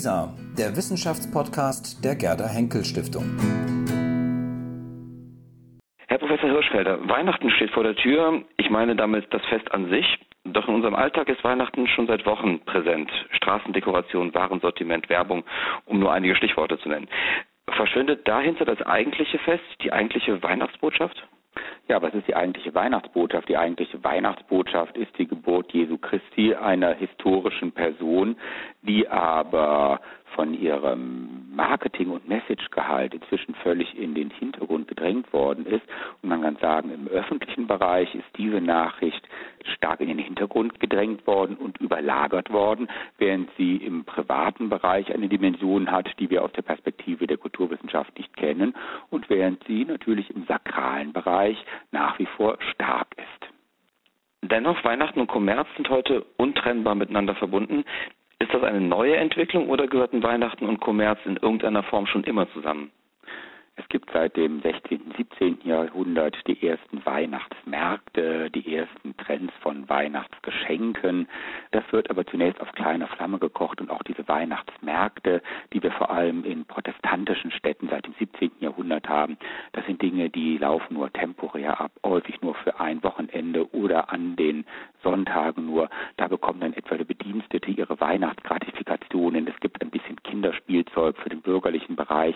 WISA, der Wissenschaftspodcast der Gerda Henkel Stiftung. Herr Professor Hirschfelder, Weihnachten steht vor der Tür. Ich meine damit das Fest an sich. Doch in unserem Alltag ist Weihnachten schon seit Wochen präsent. Straßendekoration, Warensortiment, Werbung, um nur einige Stichworte zu nennen. Verschwindet dahinter das eigentliche Fest, die eigentliche Weihnachtsbotschaft? Ja, was ist die eigentliche Weihnachtsbotschaft? Die eigentliche Weihnachtsbotschaft ist die Geburt Jesu Christi, einer historischen Person, die aber von ihrem Marketing- und Messagegehalt inzwischen völlig in den Hintergrund gedrängt worden ist. Und man kann sagen, im öffentlichen Bereich ist diese Nachricht stark in den Hintergrund gedrängt worden und überlagert worden, während sie im privaten Bereich eine Dimension hat, die wir aus der Perspektive der Kulturwissenschaft nicht kennen und während sie natürlich im sakralen Bereich nach wie vor stark ist. Dennoch, Weihnachten und Kommerz sind heute untrennbar miteinander verbunden. Ist das eine neue Entwicklung oder gehörten Weihnachten und Kommerz in irgendeiner Form schon immer zusammen? Es gibt seit dem 16., 17. Jahrhundert die ersten Weihnachtsmärkte, die ersten Trends von Weihnachtsgeschenken. Das wird aber zunächst auf kleiner Flamme gekocht und auch diese Weihnachtsmärkte, die wir vor allem in protestantischen Städten seit dem 17. Jahrhundert haben, das sind Dinge, die laufen nur temporär ab, häufig nur für ein Wochenende oder an den Sonntagen nur. Da bekommen dann etwa die Bedienstete ihre Weihnachtsgratifikationen. Es gibt ein bisschen Kinderspielzeug für den bürgerlichen Bereich.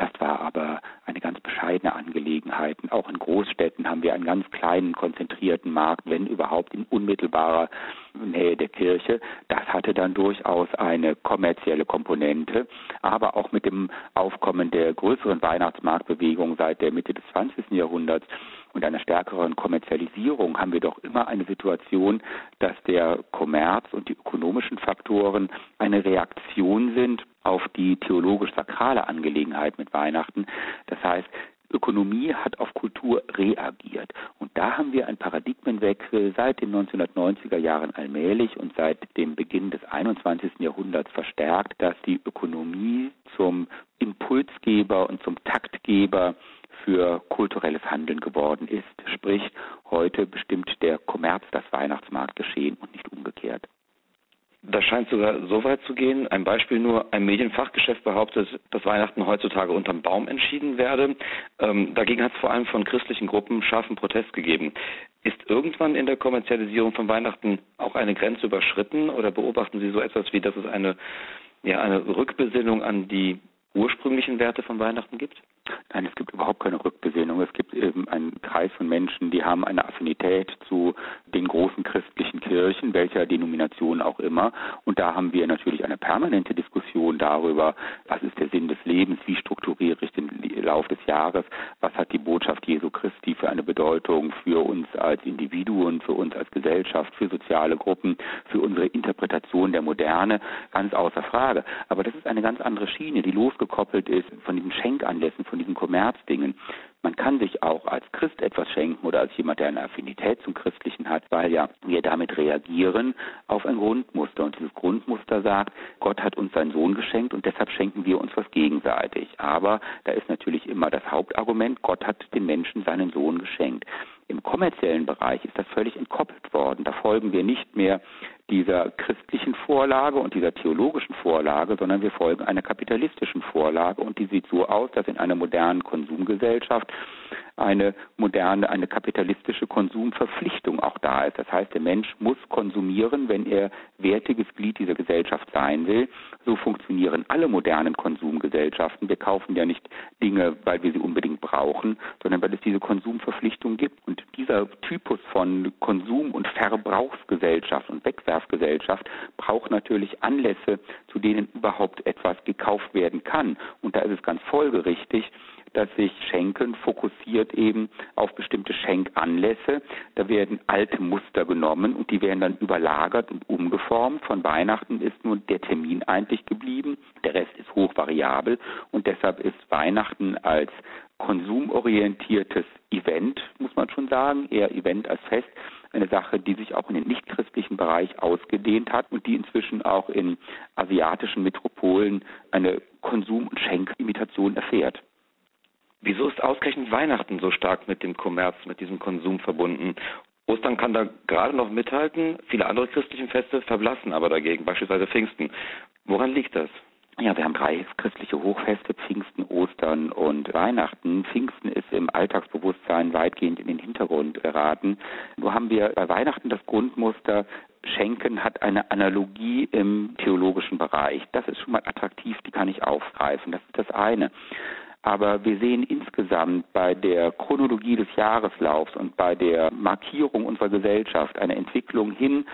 Das war aber eine ganz bescheidene Angelegenheit. Auch in Großstädten haben wir einen ganz kleinen, konzentrierten Markt, wenn überhaupt in unmittelbarer Nähe der Kirche. Das hatte dann durchaus eine kommerzielle Komponente, aber auch mit dem Aufkommen der größeren Weihnachtsmarktbewegung seit der Mitte des 20. Jahrhunderts und einer stärkeren Kommerzialisierung haben wir doch immer eine Situation, dass der Kommerz und die ökonomischen Faktoren eine Reaktion sind auf die theologisch-sakrale Angelegenheit mit Weihnachten. Das heißt, Ökonomie hat auf Kultur reagiert. Und da haben wir einen Paradigmenwechsel seit den 1990er Jahren allmählich und seit dem Beginn des 21. Jahrhunderts verstärkt, dass die Ökonomie zum Impulsgeber und zum Taktgeber für kulturelles Handeln geworden ist. Sprich, heute bestimmt der Kommerz das Weihnachtsmarktgeschehen und nicht umgekehrt. Das scheint sogar so weit zu gehen. Ein Beispiel nur, ein Medienfachgeschäft behauptet, dass Weihnachten heutzutage unterm Baum entschieden werde. Ähm, dagegen hat es vor allem von christlichen Gruppen scharfen Protest gegeben. Ist irgendwann in der Kommerzialisierung von Weihnachten auch eine Grenze überschritten oder beobachten Sie so etwas wie, dass es eine, ja, eine Rückbesinnung an die ursprünglichen Werte von Weihnachten gibt? Nein, es gibt überhaupt keine Rückbesinnung. Es gibt eben einen Kreis von Menschen, die haben eine Affinität zu den großen christlichen Kirchen, welcher Denomination auch immer. Und da haben wir natürlich eine permanente Diskussion darüber, was ist der Sinn des Lebens, wie strukturiere ich den Lauf des Jahres, was hat die Botschaft Jesu Christi für eine Bedeutung für uns als Individuen, für uns als Gesellschaft, für soziale Gruppen, für unsere Interpretation der Moderne, ganz außer Frage. Aber das ist eine ganz andere Schiene, die losgekoppelt ist von diesen Schenkanlässen, von diesen Kommerzdingen. Man kann sich auch als Christ etwas schenken oder als jemand, der eine Affinität zum Christlichen hat, weil ja wir damit reagieren auf ein Grundmuster. Und dieses Grundmuster sagt, Gott hat uns seinen Sohn geschenkt und deshalb schenken wir uns was gegenseitig. Aber da ist natürlich immer das Hauptargument, Gott hat den Menschen seinen Sohn geschenkt. Im kommerziellen Bereich ist das völlig entkoppelt worden. Da folgen wir nicht mehr dieser christlichen Vorlage und dieser theologischen Vorlage, sondern wir folgen einer kapitalistischen Vorlage. Und die sieht so aus, dass in einer modernen Konsumgesellschaft eine moderne, eine kapitalistische Konsumverpflichtung auch da ist. Das heißt, der Mensch muss konsumieren, wenn er wertiges Glied dieser Gesellschaft sein will. So funktionieren alle modernen Konsumgesellschaften. Wir kaufen ja nicht Dinge, weil wir sie unbedingt brauchen, sondern weil es diese Konsumverpflichtung gibt. Und dieser Typus von Konsum- und Verbrauchsgesellschaft und Wegwerfgesellschaft braucht natürlich Anlässe, zu denen überhaupt etwas gekauft werden kann. Und da ist es ganz folgerichtig, dass sich Schenken fokussiert eben auf bestimmte Schenkanlässe. Da werden alte Muster genommen und die werden dann überlagert und umgeformt. Von Weihnachten ist nur der Termin eigentlich geblieben. Der Rest ist hochvariabel und deshalb ist Weihnachten als konsumorientiertes Event, muss man schon sagen, eher Event als Fest, eine Sache, die sich auch in den nichtchristlichen Bereich ausgedehnt hat und die inzwischen auch in asiatischen Metropolen eine Konsum- und Schenkimitation erfährt. Wieso ist ausgerechnet Weihnachten so stark mit dem Kommerz, mit diesem Konsum verbunden? Ostern kann da gerade noch mithalten, viele andere christliche Feste verblassen aber dagegen, beispielsweise Pfingsten. Woran liegt das? Ja, wir haben drei christliche Hochfeste, Pfingsten, Ostern und Weihnachten. Pfingsten ist im Alltagsbewusstsein weitgehend in den Hintergrund geraten. Nur haben wir bei Weihnachten das Grundmuster, Schenken hat eine Analogie im theologischen Bereich. Das ist schon mal attraktiv, die kann ich aufgreifen. Das ist das eine. Aber wir sehen insgesamt bei der Chronologie des Jahreslaufs und bei der Markierung unserer Gesellschaft eine Entwicklung hin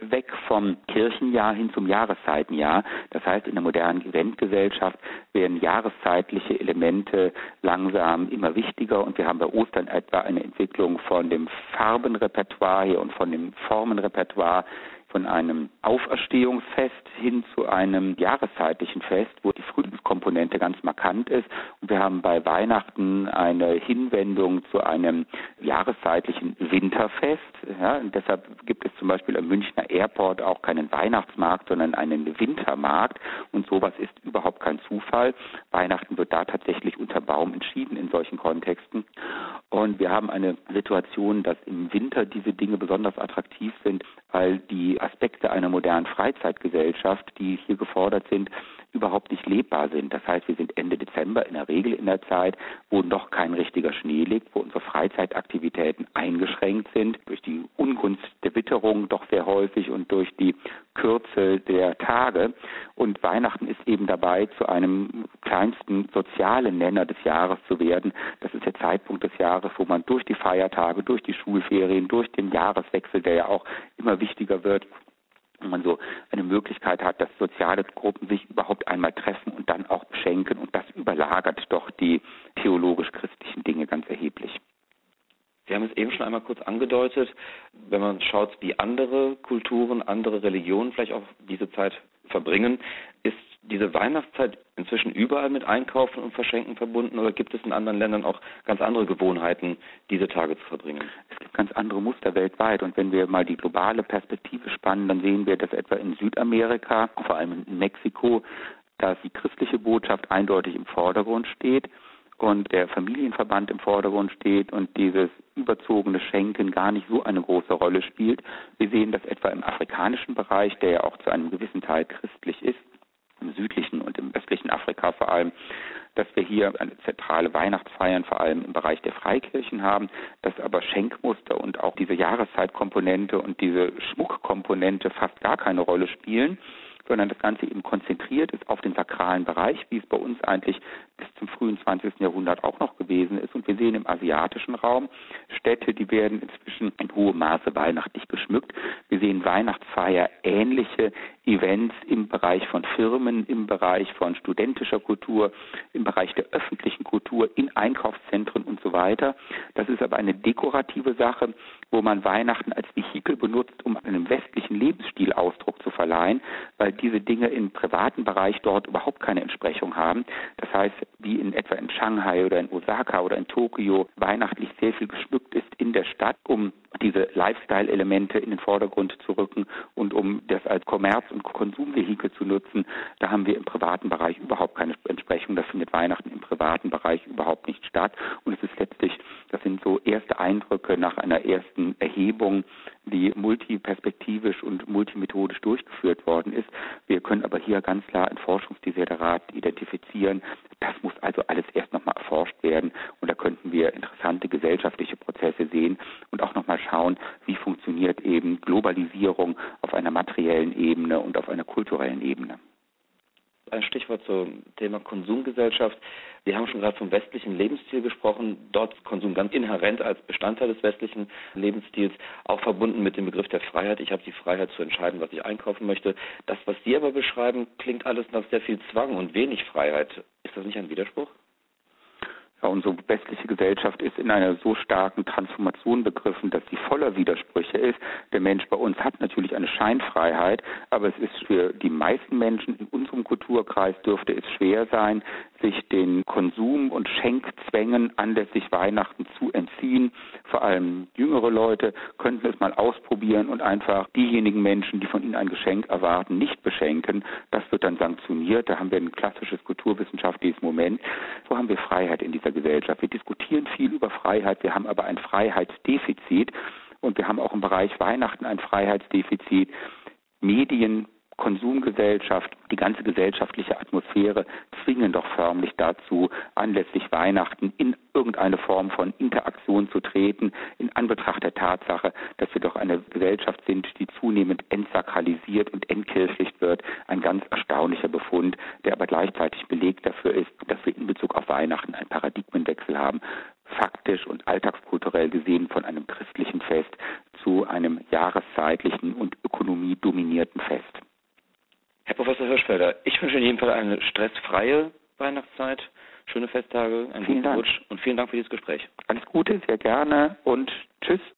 weg vom Kirchenjahr hin zum Jahreszeitenjahr. Das heißt, in der modernen Eventgesellschaft werden jahreszeitliche Elemente langsam immer wichtiger und wir haben bei Ostern etwa eine Entwicklung von dem Farbenrepertoire hier und von dem Formenrepertoire von einem Auferstehungsfest hin zu einem jahreszeitlichen Fest, wo die Frühlingskomponente ganz markant ist. Und wir haben bei Weihnachten eine Hinwendung zu einem jahreszeitlichen Winterfest. Ja, deshalb gibt es zum Beispiel am Münchner Airport auch keinen Weihnachtsmarkt, sondern einen Wintermarkt. Und sowas ist überhaupt kein Zufall. Weihnachten wird da tatsächlich unter Baum entschieden in solchen Kontexten. Und wir haben eine Situation, dass im Winter diese Dinge besonders attraktiv sind, weil die Aspekte einer modernen Freizeitgesellschaft, die hier gefordert sind, überhaupt nicht lebbar sind. Das heißt, wir sind Ende Dezember in der Regel in der Zeit, wo noch kein richtiger Schnee liegt, wo unsere Freizeitaktivitäten eingeschränkt sind, durch die Ungunst der Witterung doch sehr häufig und durch die Kürze der Tage. Und Weihnachten ist eben dabei, zu einem kleinsten sozialen Nenner des Jahres zu werden. Das ist der Zeitpunkt des Jahres, wo man durch die Feiertage, durch die Schulferien, durch den Jahreswechsel, der ja auch immer wichtiger wird, wenn man so eine Möglichkeit hat, dass soziale Gruppen sich überhaupt einmal treffen und dann auch beschenken. Und das überlagert doch die theologisch-christlichen Dinge ganz erheblich. Sie haben es eben schon einmal kurz angedeutet, wenn man schaut, wie andere Kulturen, andere Religionen vielleicht auch diese Zeit verbringen, diese Weihnachtszeit inzwischen überall mit Einkaufen und Verschenken verbunden oder gibt es in anderen Ländern auch ganz andere Gewohnheiten, diese Tage zu verbringen? Es gibt ganz andere Muster weltweit und wenn wir mal die globale Perspektive spannen, dann sehen wir, dass etwa in Südamerika, vor allem in Mexiko, dass die christliche Botschaft eindeutig im Vordergrund steht und der Familienverband im Vordergrund steht und dieses überzogene Schenken gar nicht so eine große Rolle spielt. Wir sehen das etwa im afrikanischen Bereich, der ja auch zu einem gewissen Teil christlich ist, im südlichen und im östlichen Afrika vor allem, dass wir hier eine zentrale Weihnachtsfeiern vor allem im Bereich der Freikirchen haben, dass aber Schenkmuster und auch diese Jahreszeitkomponente und diese Schmuckkomponente fast gar keine Rolle spielen sondern das Ganze eben konzentriert ist auf den sakralen Bereich, wie es bei uns eigentlich bis zum frühen 20. Jahrhundert auch noch gewesen ist. Und wir sehen im asiatischen Raum Städte, die werden inzwischen in hohem Maße weihnachtlich geschmückt. Wir sehen Weihnachtsfeier ähnliche Events im Bereich von Firmen, im Bereich von studentischer Kultur, im Bereich der öffentlichen Kultur, in Einkaufszentren und so weiter. Das ist aber eine dekorative Sache, wo man Weihnachten als Vehikel benutzt, um einem westlichen Lebensstil Ausdruck zu verleihen, weil diese Dinge im privaten Bereich dort überhaupt keine Entsprechung haben. Das heißt, wie in etwa in Shanghai oder in Osaka oder in Tokio weihnachtlich sehr viel geschmückt ist in der Stadt, um diese Lifestyle-Elemente in den Vordergrund zu rücken und um das als Kommerz- und Konsumvehikel zu nutzen, da haben wir im privaten Bereich überhaupt keine Entsprechung. Da findet Weihnachten im privaten Bereich überhaupt nicht statt. Und es ist letztlich, das sind so erste Eindrücke nach einer ersten Erhebung, die multiperspektivisch und multimethodisch durchgeführt worden ist. Wir können aber hier ganz klar ein Forschungsdesiderat identifizieren. Das muss also alles erst nochmal erforscht werden. Und da könnten wir interessante gesellschaftliche Prozesse sehen und auch nochmal schauen, wie funktioniert eben Globalisierung auf einer materiellen Ebene und auf einer kulturellen Ebene. Ein Stichwort zum Thema Konsumgesellschaft. Wir haben schon gerade vom westlichen Lebensstil gesprochen. Dort ist Konsum ganz inhärent als Bestandteil des westlichen Lebensstils, auch verbunden mit dem Begriff der Freiheit. Ich habe die Freiheit zu entscheiden, was ich einkaufen möchte. Das, was Sie aber beschreiben, klingt alles nach sehr viel Zwang und wenig Freiheit. Ist das nicht ein Widerspruch? Ja, unsere westliche Gesellschaft ist in einer so starken Transformation begriffen, dass sie voller Widersprüche ist. Der Mensch bei uns hat natürlich eine Scheinfreiheit, aber es ist für die meisten Menschen in unserem Kulturkreis dürfte es schwer sein, sich den Konsum- und Schenkzwängen anlässlich Weihnachten zu entziehen. Vor allem jüngere Leute könnten es mal ausprobieren und einfach diejenigen Menschen, die von ihnen ein Geschenk erwarten, nicht beschenken. Das wird dann sanktioniert. Da haben wir ein klassisches kulturwissenschaftliches Moment. So haben wir Freiheit in dieser Gesellschaft. Wir diskutieren viel über Freiheit, wir haben aber ein Freiheitsdefizit und wir haben auch im Bereich Weihnachten ein Freiheitsdefizit. Medien Konsumgesellschaft, die ganze gesellschaftliche Atmosphäre zwingen doch förmlich dazu, anlässlich Weihnachten in irgendeine Form von Interaktion zu treten, in Anbetracht der Tatsache, dass wir doch eine Gesellschaft sind, die zunehmend entsakralisiert und entkirchlicht wird. Ein ganz erstaunlicher Befund, der aber gleichzeitig Beleg dafür ist, dass wir in Bezug auf Weihnachten einen Paradigmenwechsel haben, faktisch und alltagskulturell gesehen von einem christlichen Fest zu einem jahreszeitlichen und ökonomiedominierten Fest. Herr Professor Hirschfelder, ich wünsche Ihnen jedenfalls eine stressfreie Weihnachtszeit, schöne Festtage, einen vielen guten Dank. Rutsch und vielen Dank für dieses Gespräch. Alles Gute, sehr gerne und tschüss.